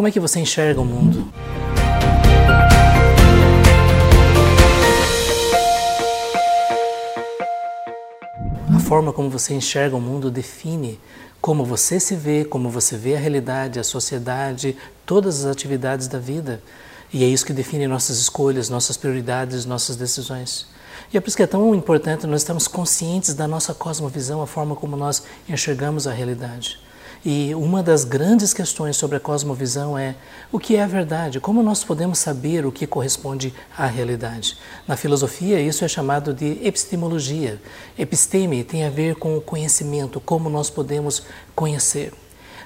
Como é que você enxerga o mundo? A forma como você enxerga o mundo define como você se vê, como você vê a realidade, a sociedade, todas as atividades da vida. E é isso que define nossas escolhas, nossas prioridades, nossas decisões. E é por isso que é tão importante nós estarmos conscientes da nossa cosmovisão, a forma como nós enxergamos a realidade. E uma das grandes questões sobre a cosmovisão é o que é a verdade, como nós podemos saber o que corresponde à realidade. Na filosofia, isso é chamado de epistemologia. Episteme tem a ver com o conhecimento, como nós podemos conhecer.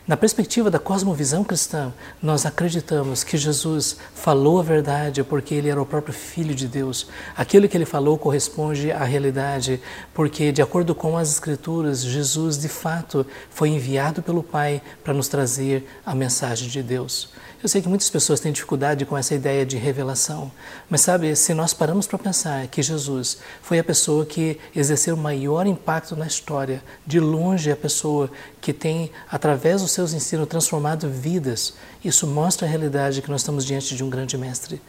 Na perspectiva da cosmovisão cristã, nós acreditamos que Jesus falou a verdade porque ele era o próprio Filho de Deus. Aquilo que ele falou corresponde à realidade, porque, de acordo com as Escrituras, Jesus de fato foi enviado pelo Pai para nos trazer a mensagem de Deus. Eu sei que muitas pessoas têm dificuldade com essa ideia de revelação, mas sabe, se nós paramos para pensar que Jesus foi a pessoa que exerceu o maior impacto na história, de longe a pessoa que tem, através dos seus ensinos, transformado vidas, isso mostra a realidade que nós estamos diante de um grande mestre.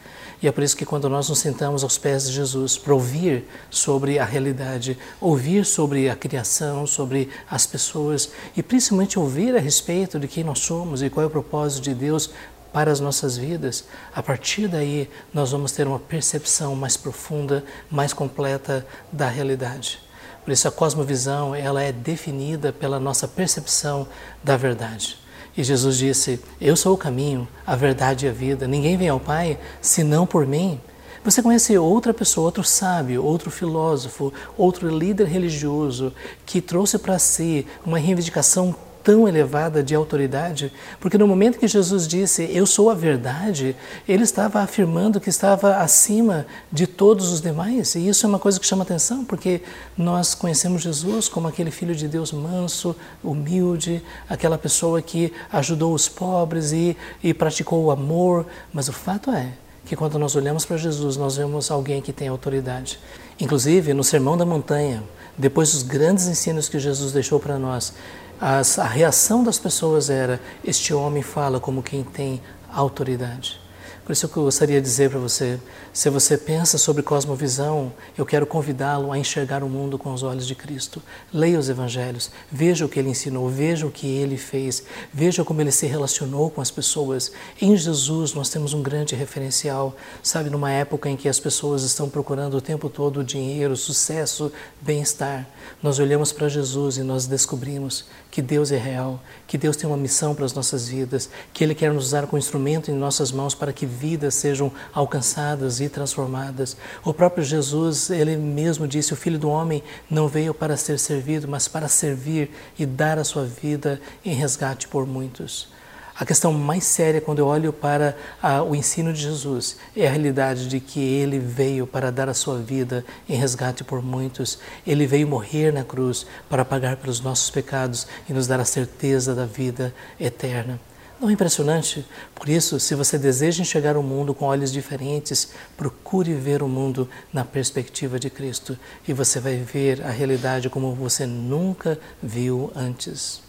E é por isso que quando nós nos sentamos aos pés de Jesus para ouvir sobre a realidade, ouvir sobre a criação, sobre as pessoas e principalmente ouvir a respeito de quem nós somos e qual é o propósito de Deus para as nossas vidas, a partir daí nós vamos ter uma percepção mais profunda, mais completa da realidade. Por isso a cosmovisão, ela é definida pela nossa percepção da verdade. E Jesus disse: "Eu sou o caminho, a verdade e a vida. Ninguém vem ao Pai senão por mim." Você conhece outra pessoa, outro sábio, outro filósofo, outro líder religioso que trouxe para si uma reivindicação tão elevada de autoridade, porque no momento que Jesus disse, Eu sou a verdade, ele estava afirmando que estava acima de todos os demais. E isso é uma coisa que chama atenção, porque nós conhecemos Jesus como aquele filho de Deus manso, humilde, aquela pessoa que ajudou os pobres e, e praticou o amor. Mas o fato é que quando nós olhamos para Jesus, nós vemos alguém que tem autoridade. Inclusive, no Sermão da Montanha, depois dos grandes ensinos que Jesus deixou para nós, as, a reação das pessoas era: este homem fala como quem tem autoridade. Por isso que eu gostaria de dizer para você, se você pensa sobre cosmovisão, eu quero convidá-lo a enxergar o mundo com os olhos de Cristo. Leia os evangelhos, veja o que ele ensinou, veja o que ele fez, veja como ele se relacionou com as pessoas. Em Jesus nós temos um grande referencial, sabe, numa época em que as pessoas estão procurando o tempo todo dinheiro, sucesso, bem-estar. Nós olhamos para Jesus e nós descobrimos que Deus é real, que Deus tem uma missão para as nossas vidas, que ele quer nos usar como instrumento em nossas mãos para que vidas sejam alcançadas e transformadas. O próprio Jesus, ele mesmo disse: O filho do homem não veio para ser servido, mas para servir e dar a sua vida em resgate por muitos. A questão mais séria quando eu olho para a, o ensino de Jesus é a realidade de que ele veio para dar a sua vida em resgate por muitos. Ele veio morrer na cruz para pagar pelos nossos pecados e nos dar a certeza da vida eterna. Não é impressionante? Por isso, se você deseja enxergar o mundo com olhos diferentes, procure ver o mundo na perspectiva de Cristo e você vai ver a realidade como você nunca viu antes.